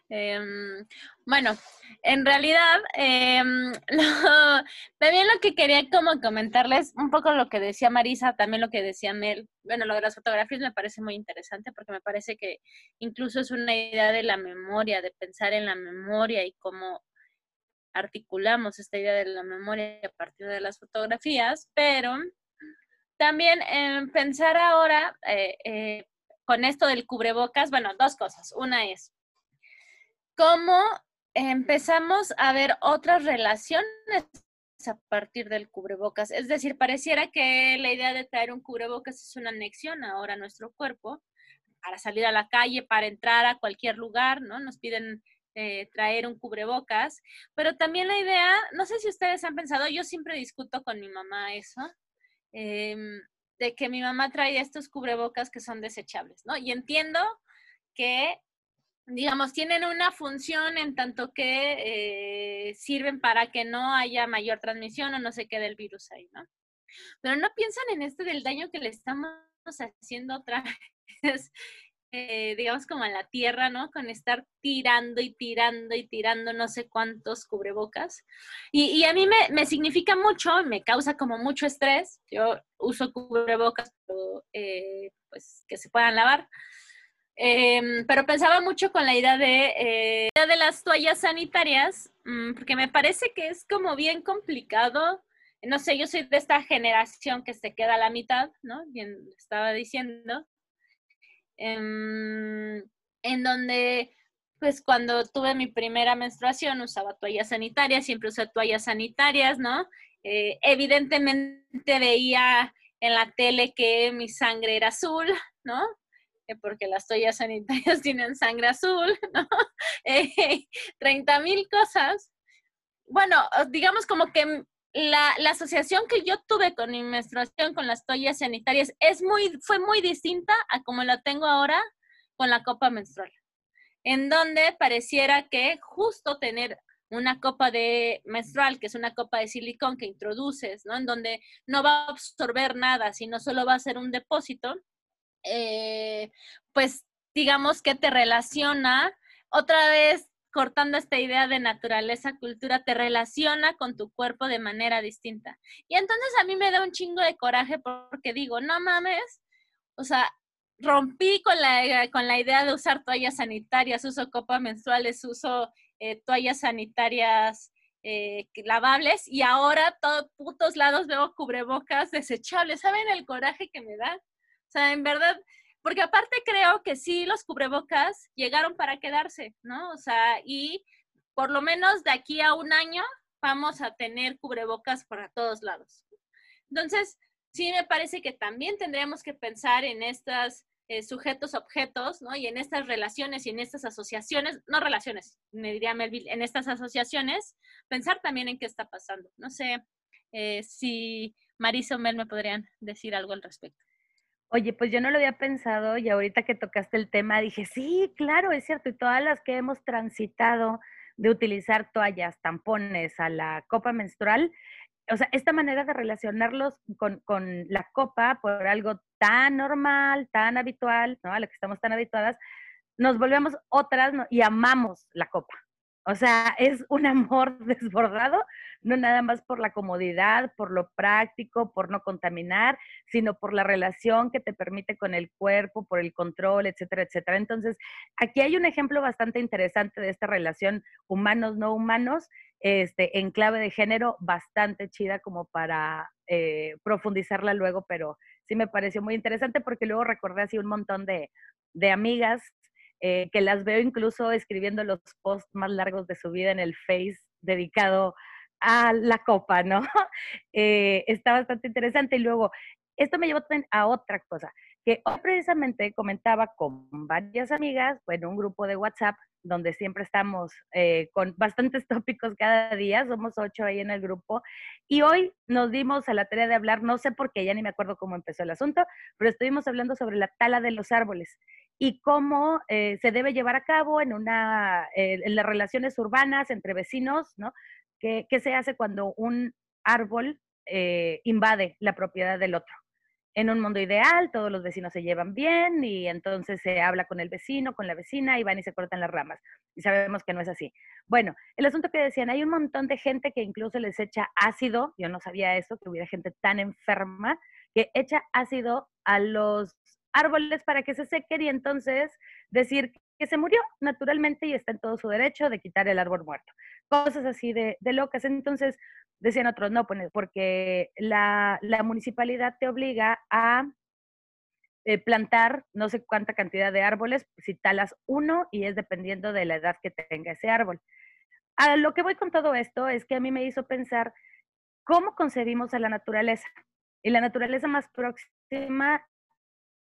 Speaker 2: Em, bueno, en realidad, em, también lo que quería como comentarles, un poco lo que decía Marisa, también lo que decía Mel, bueno, lo de las fotografías me parece muy interesante porque me parece que incluso es una idea de la memoria, de pensar en la memoria y cómo articulamos esta idea de la memoria a partir de las fotografías, pero también eh, pensar ahora eh, eh, con esto del cubrebocas, bueno, dos cosas. Una es cómo empezamos a ver otras relaciones a partir del cubrebocas. Es decir, pareciera que la idea de traer un cubrebocas es una anexión ahora a nuestro cuerpo para salir a la calle, para entrar a cualquier lugar, ¿no? Nos piden traer un cubrebocas, pero también la idea, no sé si ustedes han pensado, yo siempre discuto con mi mamá eso, Em, de que mi mamá trae estos cubrebocas que son desechables, ¿no? Y entiendo que, digamos, tienen una función en tanto que eh, sirven para que no haya mayor transmisión o no se quede el virus ahí, ¿no? Pero no piensan en este del daño que le estamos haciendo otra vez eh, digamos, como en la tierra, ¿no? Con estar tirando y tirando y tirando no sé cuántos cubrebocas. Y, a mí me, significa mucho, me causa como mucho estrés. Yo uso cubrebocas, eh, pues que se puedan lavar. Em, pero pensaba mucho con la idea de, eh, de las toallas sanitarias, mm, porque me parece que es como bien complicado. No sé, yo soy de esta generación que se queda a la mitad, ¿no? Bien, estaba diciendo Em, en, donde pues cuando tuve mi primera menstruación usaba toallas sanitarias, siempre usé toallas sanitarias, ¿no? Eh, evidentemente veía en la tele que mi sangre era azul, ¿no? Porque las toallas sanitarias tienen sangre azul, ¿no? Eh, 30 mil cosas. Bueno, digamos como que la, la, asociación que yo tuve con mi menstruación, con las toallas sanitarias, es muy, fue muy distinta a como la tengo ahora con la copa menstrual, en donde pareciera que justo tener una copa de menstrual, que es una copa de silicón que introduces, ¿no? En donde no va a absorber nada, sino solo va a ser un depósito, eh, pues digamos que te relaciona otra vez cortando esta idea de naturaleza, cultura, te relaciona con tu cuerpo de manera distinta. Y entonces a mí me da un chingo de coraje porque digo, no mames, o sea, rompí con la, con la idea de usar toallas sanitarias, uso copas menstruales, uso eh, toallas sanitarias eh, lavables y ahora todos putos lados veo cubrebocas desechables. ¿Saben el coraje que me da? O sea, en verdad, porque aparte creo que sí, los cubrebocas llegaron para quedarse, ¿no? O sea, y por lo menos de aquí a un año vamos a tener cubrebocas para todos lados. Entonces, sí me parece que también tendríamos que pensar en estas eh, sujetos, objetos, ¿no? Y en estas relaciones y en estas asociaciones, no relaciones, me diría Melville, en estas asociaciones, pensar también en qué está pasando. No sé eh, si Marisa o Mel me podrían decir algo al respecto.
Speaker 1: Oye, pues yo no lo había pensado y ahorita que tocaste el tema dije, sí, claro, es cierto, y todas las que hemos transitado de utilizar toallas, tampones a la copa menstrual, o sea, esta manera de relacionarlos con, con, la copa por algo tan normal, tan habitual, ¿no? A lo que estamos tan habituadas, nos volvemos otras y amamos la copa. O sea, es un amor desbordado, no nada más por la comodidad, por lo práctico, por no contaminar, sino por la relación que te permite con el cuerpo, por el control, etcétera, etcétera. Entonces, aquí hay un ejemplo bastante interesante de esta relación humanos-no humanos, este, en clave de género, bastante chida como para eh, profundizarla luego, pero sí me pareció muy interesante porque luego recordé así un montón de, de amigas eh, que las veo incluso escribiendo los posts más largos de su vida en el Face dedicado a la copa, ¿no? Eh, está bastante interesante. Y luego, esto me llevó a otra cosa, que hoy precisamente comentaba con varias amigas, bueno, un grupo de WhatsApp donde siempre estamos eh, con bastantes tópicos cada día, somos ocho ahí en el grupo, y hoy nos dimos a la tarea de hablar, no sé por qué, ya ni me acuerdo cómo empezó el asunto, pero estuvimos hablando sobre la tala de los árboles y cómo eh, se debe llevar a cabo en, una, eh, en las relaciones urbanas entre vecinos, ¿no? ¿Qué, se hace cuando un árbol eh, invade la propiedad del otro? En un mundo ideal, todos los vecinos se llevan bien y entonces se habla con el vecino, con la vecina y van y se cortan las ramas. Y sabemos que no es así. Bueno, el asunto que decían, hay un montón de gente que incluso les echa ácido, yo no sabía eso, que hubiera gente tan enferma, que echa ácido a los árboles para que se sequen y entonces decir que se murió naturalmente y está en todo su derecho de quitar el árbol muerto. Cosas así de, locas. Entonces, decían otros, no, pues, porque la, municipalidad te obliga a eh, plantar no sé cuánta cantidad de árboles, si talas uno y es dependiendo de la edad que tenga ese árbol. A lo que voy con todo esto es que a mí me hizo pensar cómo concebimos a la naturaleza. Y la naturaleza más próxima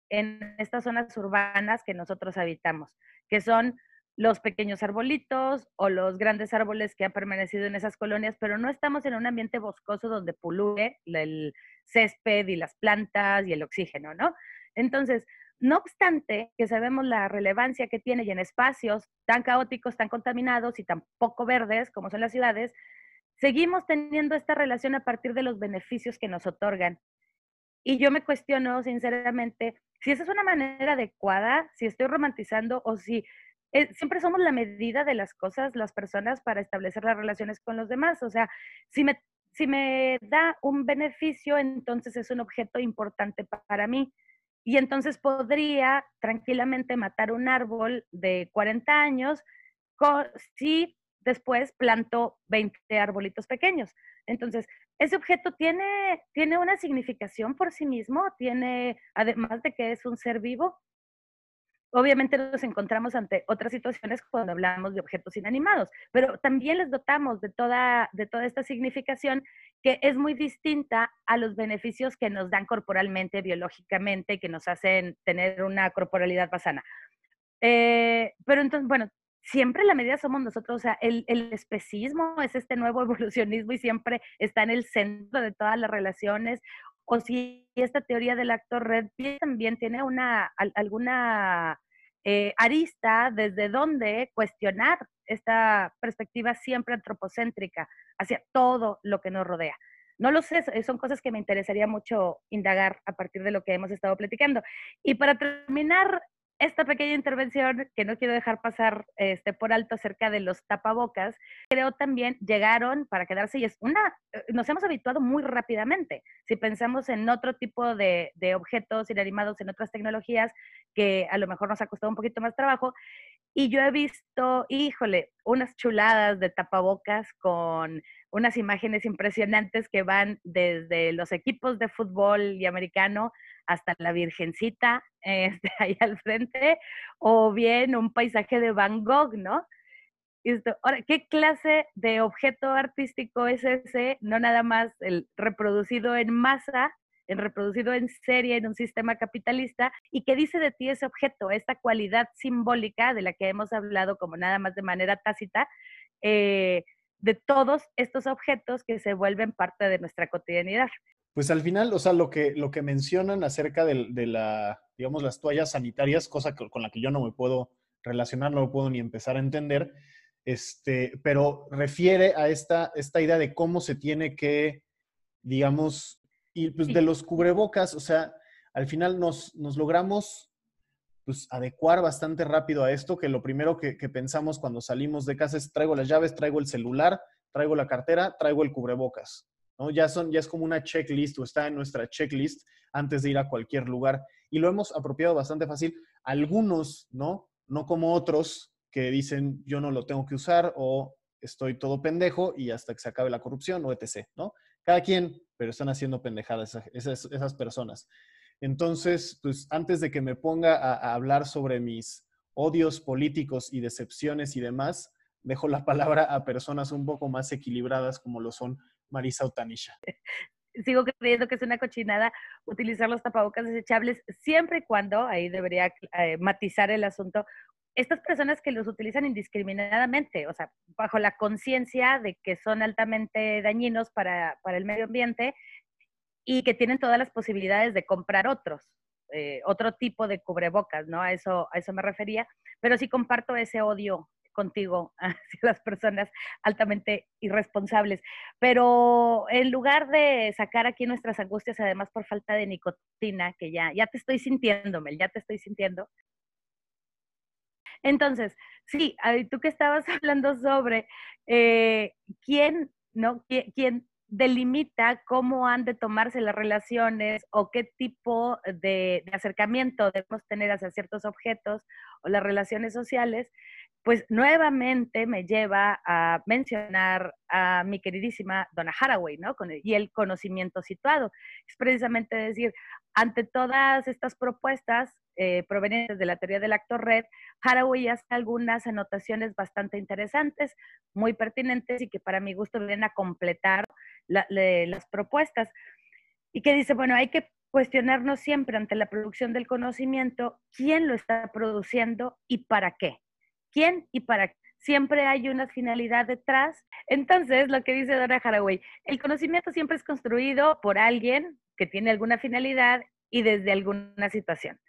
Speaker 1: en estas zonas urbanas que nosotros habitamos, que son los pequeños arbolitos o los grandes árboles que han permanecido en esas colonias, pero no estamos en un ambiente boscoso donde pulule el césped y las plantas y el oxígeno, ¿no? Entonces, no obstante que sabemos la relevancia que tiene y en espacios tan caóticos, tan contaminados y tan poco verdes como son las ciudades, seguimos teniendo esta relación a partir de los beneficios que nos otorgan. Y yo me cuestiono sinceramente si esa es una manera adecuada, si estoy romantizando o si eh, siempre somos la medida de las cosas, las personas, para establecer las relaciones con los demás. O sea, si me, si me da un beneficio, entonces es un objeto importante para mí. Y entonces podría tranquilamente matar un árbol de 40 años si después planto 20 arbolitos pequeños. Entonces, ese objeto tiene, tiene una significación por sí mismo, tiene, además de que es un ser vivo, obviamente nos encontramos ante otras situaciones cuando hablamos de objetos inanimados, pero también les dotamos de toda, de toda esta significación que es muy distinta a los beneficios que nos dan corporalmente, biológicamente, que nos hacen tener una corporalidad más sana. Eh, pero entonces, bueno, siempre la medida somos nosotros, o sea, el, el, especismo es este nuevo evolucionismo y siempre está en el centro de todas las relaciones, o si esta teoría del actor red también tiene una, alguna eh, arista desde donde cuestionar esta perspectiva siempre antropocéntrica hacia todo lo que nos rodea. No lo sé, son cosas que me interesaría mucho indagar a partir de lo que hemos estado platicando. Y para terminar esta pequeña intervención que no quiero dejar pasar este, por alto acerca de los tapabocas, creo también llegaron para quedarse y es una, eh, nos hemos habituado muy rápidamente. Si pensamos en otro tipo de, de objetos inanimados, en otras tecnologías, que a lo mejor nos ha costado un poquito más trabajo, y yo he visto, híjole, unas chuladas de tapabocas con unas imágenes impresionantes que van desde los equipos de fútbol y americano hasta la Virgencita este, ahí al frente, o bien un paisaje de Van Gogh, ¿no? Ahora, ¿qué clase de objeto artístico es ese? No nada más el reproducido en masa, en reproducido en serie en un sistema capitalista, y qué dice de ti ese objeto, esta cualidad simbólica de la que hemos hablado como nada más de manera tácita, eh, de todos estos objetos que se vuelven parte de nuestra cotidianidad.
Speaker 3: Pues al final, o sea, lo que, lo que mencionan acerca de, la, digamos, las toallas sanitarias, cosa con la que yo no me puedo relacionar, no lo puedo ni empezar a entender, este, pero refiere a esta, esta idea de cómo se tiene que, digamos, y pues de los cubrebocas, o sea, al final nos, nos logramos pues, adecuar bastante rápido a esto, que lo primero que, que, pensamos cuando salimos de casa es traigo las llaves, traigo el celular, traigo la cartera, traigo el cubrebocas. ¿no? Ya, son, ya es como una checklist o está en nuestra checklist antes de ir a cualquier lugar. Y lo hemos apropiado bastante fácil. Algunos, ¿no? No como otros que dicen yo no lo tengo que usar o estoy todo pendejo y hasta que se acabe la corrupción o etc., ¿no? Cada quien, pero están haciendo pendejadas esas, esas personas. Entonces, pues antes de que me ponga a, a hablar sobre mis odios políticos y decepciones y demás, dejo la palabra a personas un poco más equilibradas como lo son Marisa Utanisha.
Speaker 1: Sigo creyendo que es una cochinada utilizar los tapabocas desechables siempre y cuando, ahí debería eh, matizar el asunto, estas personas que los utilizan indiscriminadamente, o sea, bajo la conciencia de que son altamente dañinos para, para, el medio ambiente y que tienen todas las posibilidades de comprar otros, eh, otro tipo de cubrebocas, ¿no? A eso, a eso me refería, pero sí comparto ese odio contigo hacia las personas altamente irresponsables. Pero en lugar de sacar aquí nuestras angustias, además por falta de nicotina, que ya, ya te estoy sintiendo, Mel, ya te estoy sintiendo. Entonces, sí, tú que estabas hablando sobre eh, quién, ¿no? ¿Quién, delimita cómo han de tomarse las relaciones o qué tipo de, acercamiento debemos tener hacia ciertos objetos o las relaciones sociales, pues nuevamente me lleva a mencionar a mi queridísima Donna Haraway, ¿no? y el conocimiento situado. Es precisamente decir, ante todas estas propuestas eh, provenientes de la teoría del actor red, Haraway hace algunas anotaciones bastante interesantes, muy pertinentes y que para mi gusto vienen a completar las propuestas. Y que dice, bueno, hay que cuestionarnos siempre ante la producción del conocimiento quién lo está produciendo y para qué quién y para qué. Siempre hay una finalidad detrás. Entonces, lo que dice Donna Haraway, el conocimiento siempre es construido por alguien que tiene alguna finalidad y desde alguna situación.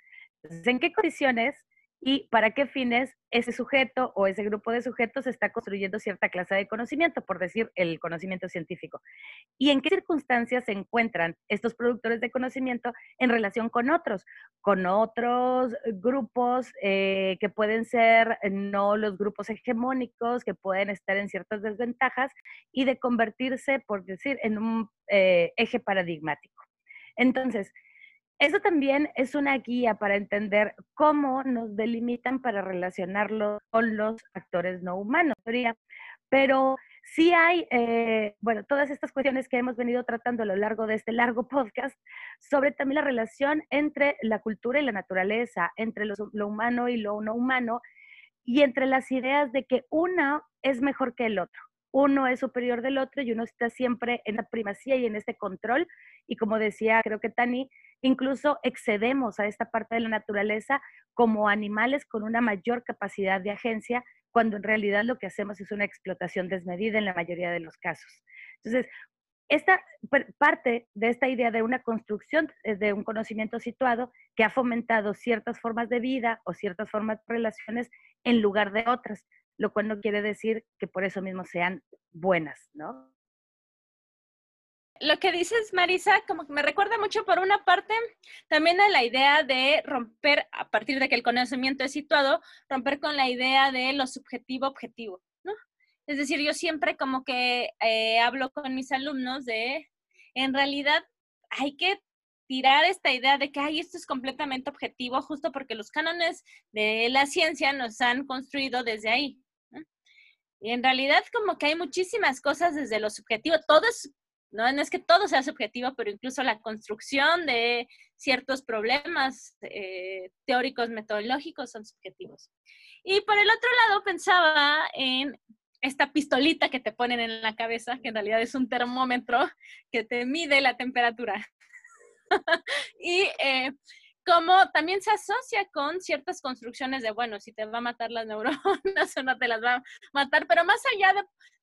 Speaker 1: Entonces, ¿en qué condiciones y para qué fines ese sujeto o ese grupo de sujetos está construyendo cierta clase de conocimiento, por decir el conocimiento científico. Y en qué circunstancias se encuentran estos productores de conocimiento en relación con otros, con otros grupos eh, que pueden ser no los grupos hegemónicos, que pueden estar en ciertas desventajas y de convertirse, por decir, en un eh, eje paradigmático. Entonces, eso también es una guía para entender cómo nos delimitan para relacionarlo con los actores no humanos. Pero sí hay, eh, bueno, todas estas cuestiones que hemos venido tratando a lo largo de este largo podcast sobre también la relación entre la cultura y la naturaleza, entre lo, lo humano y lo no humano, y entre las ideas de que uno es mejor que el otro uno es superior del otro y uno está siempre en la primacía y en este control. Y como decía, creo que Tani, incluso excedemos a esta parte de la naturaleza como animales con una mayor capacidad de agencia cuando en realidad lo que hacemos es una explotación desmedida en la mayoría de los casos. Entonces, esta parte de esta idea de una construcción eh, de un conocimiento situado que ha fomentado ciertas formas de vida o ciertas formas de relaciones en lugar de otras, lo cual no quiere decir que por eso mismo sean buenas, ¿no?
Speaker 2: Lo que dices, Marisa, como que me recuerda mucho por una parte también a la idea de romper, a partir de que el conocimiento es situado, romper con la idea de lo subjetivo objetivo, ¿no? Es decir, yo siempre como que eh, hablo con mis alumnos de, en realidad hay que tirar esta idea de que, ay, esto es completamente objetivo, justo porque los cánones de la ciencia nos han construido desde ahí. Y en realidad como que hay muchísimas cosas desde lo subjetivo, todo es ¿no? es que todo sea subjetivo, pero incluso la construcción de ciertos problemas eh, teóricos metodológicos son subjetivos. Y por el otro lado pensaba en esta pistolita que te ponen en la cabeza, que en realidad es un termómetro que te mide la temperatura. y eh, como también se asocia con ciertas construcciones de, bueno, si te va a matar las neuronas o no te las va a matar, pero más allá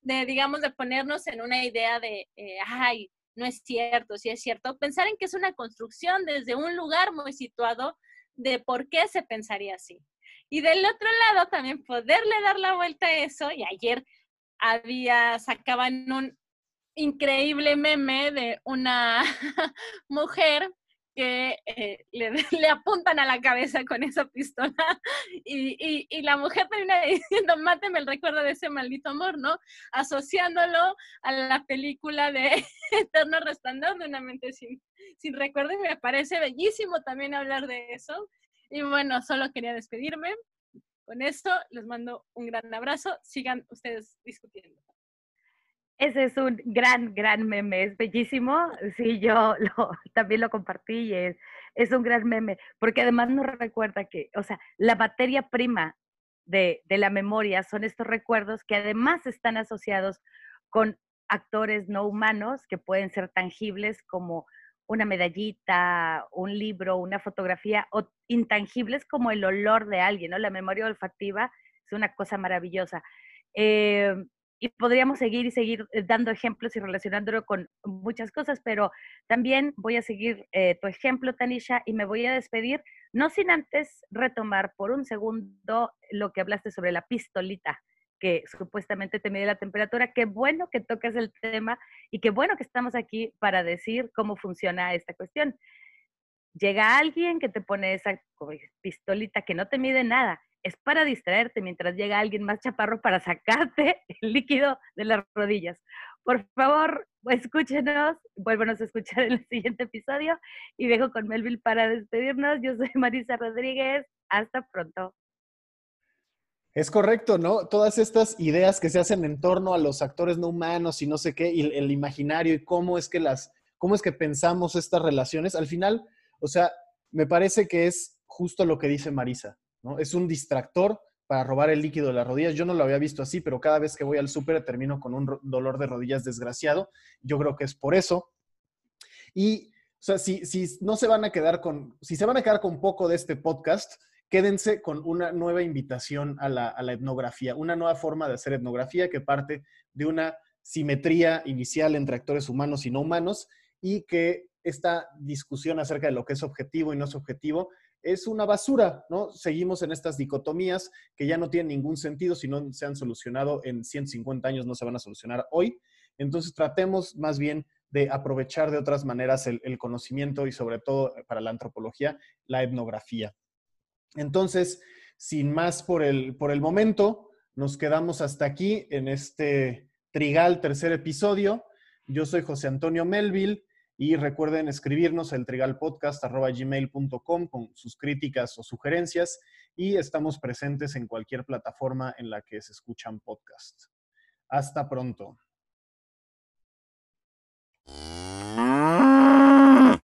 Speaker 2: de, digamos, de ponernos en una idea de, eh, ay, no es cierto, si es cierto, pensar en que es una construcción desde un lugar muy situado de por qué se pensaría así. Y del otro lado, también poderle dar la vuelta a eso, y ayer había, sacaban un increíble meme de una mujer que eh, le, le, apuntan a la cabeza con esa pistola y, y, y, la mujer termina diciendo, máteme el recuerdo de ese maldito amor, ¿no? Asociándolo a la película de Eterno Resplandor de una mente sin, sin recuerdo y me parece bellísimo también hablar de eso. Y bueno, solo quería despedirme. Con esto les mando un gran abrazo. Sigan ustedes discutiendo.
Speaker 1: Ese es un gran, gran meme, es bellísimo. Sí, yo también lo compartí es, es un gran meme, porque además nos recuerda que, o sea, la materia prima de, de la memoria son estos recuerdos que además están asociados con actores no humanos que pueden ser tangibles como una medallita, un libro, una fotografía, o intangibles como el olor de alguien, ¿no? La memoria olfativa es una cosa maravillosa. Eh, y podríamos seguir y seguir eh, dando ejemplos y relacionándolo con muchas cosas, pero también voy a seguir eh, tu ejemplo, Tanisha, y me voy a despedir, no sin antes retomar por un segundo lo que hablaste sobre la pistolita que supuestamente te mide la temperatura. Qué bueno que tocas el tema y qué bueno que estamos aquí para decir cómo funciona esta cuestión. Llega alguien que te pone esa pistolita que no te mide nada es para distraerte mientras llega alguien más chaparro para sacarte el líquido de las rodillas. Por favor, escúchenos, vuélvanos a escuchar en el siguiente episodio y dejo con Melville para despedirnos. Yo soy Marisa Rodríguez. Hasta pronto.
Speaker 3: Es correcto, ¿no? Todas estas ideas que se hacen en torno a los actores no humanos y no sé qué, y el imaginario y cómo es que las, cómo es que pensamos estas relaciones, al final, o sea, me parece que es justo lo que dice Marisa. Es un distractor para robar el líquido de las rodillas. Yo no lo había visto así, pero cada vez que voy al súper termino con un dolor de rodillas desgraciado. Yo creo que es por eso. Y, si, no se van a quedar con, si se van a quedar con poco de este podcast, quédense con una nueva invitación a la etnografía, una nueva forma de hacer etnografía que parte de una simetría inicial entre actores humanos y no humanos y que esta discusión acerca de lo que es objetivo y no es objetivo es una basura, ¿no? Seguimos en estas dicotomías que ya no tienen ningún sentido, si no se han solucionado en 150 años, no se van a solucionar hoy. Entonces tratemos más bien de aprovechar de otras maneras el, conocimiento y sobre todo para la antropología, la etnografía. Entonces, sin más por el, por el momento, nos quedamos hasta aquí en este Trigal tercer episodio. Yo soy José Antonio Melville. Y recuerden escribirnos el trigalpodcast.gmail.com con sus críticas o sugerencias y estamos presentes en cualquier plataforma en la que se escuchan podcasts. Hasta pronto.